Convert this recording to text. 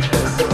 等等。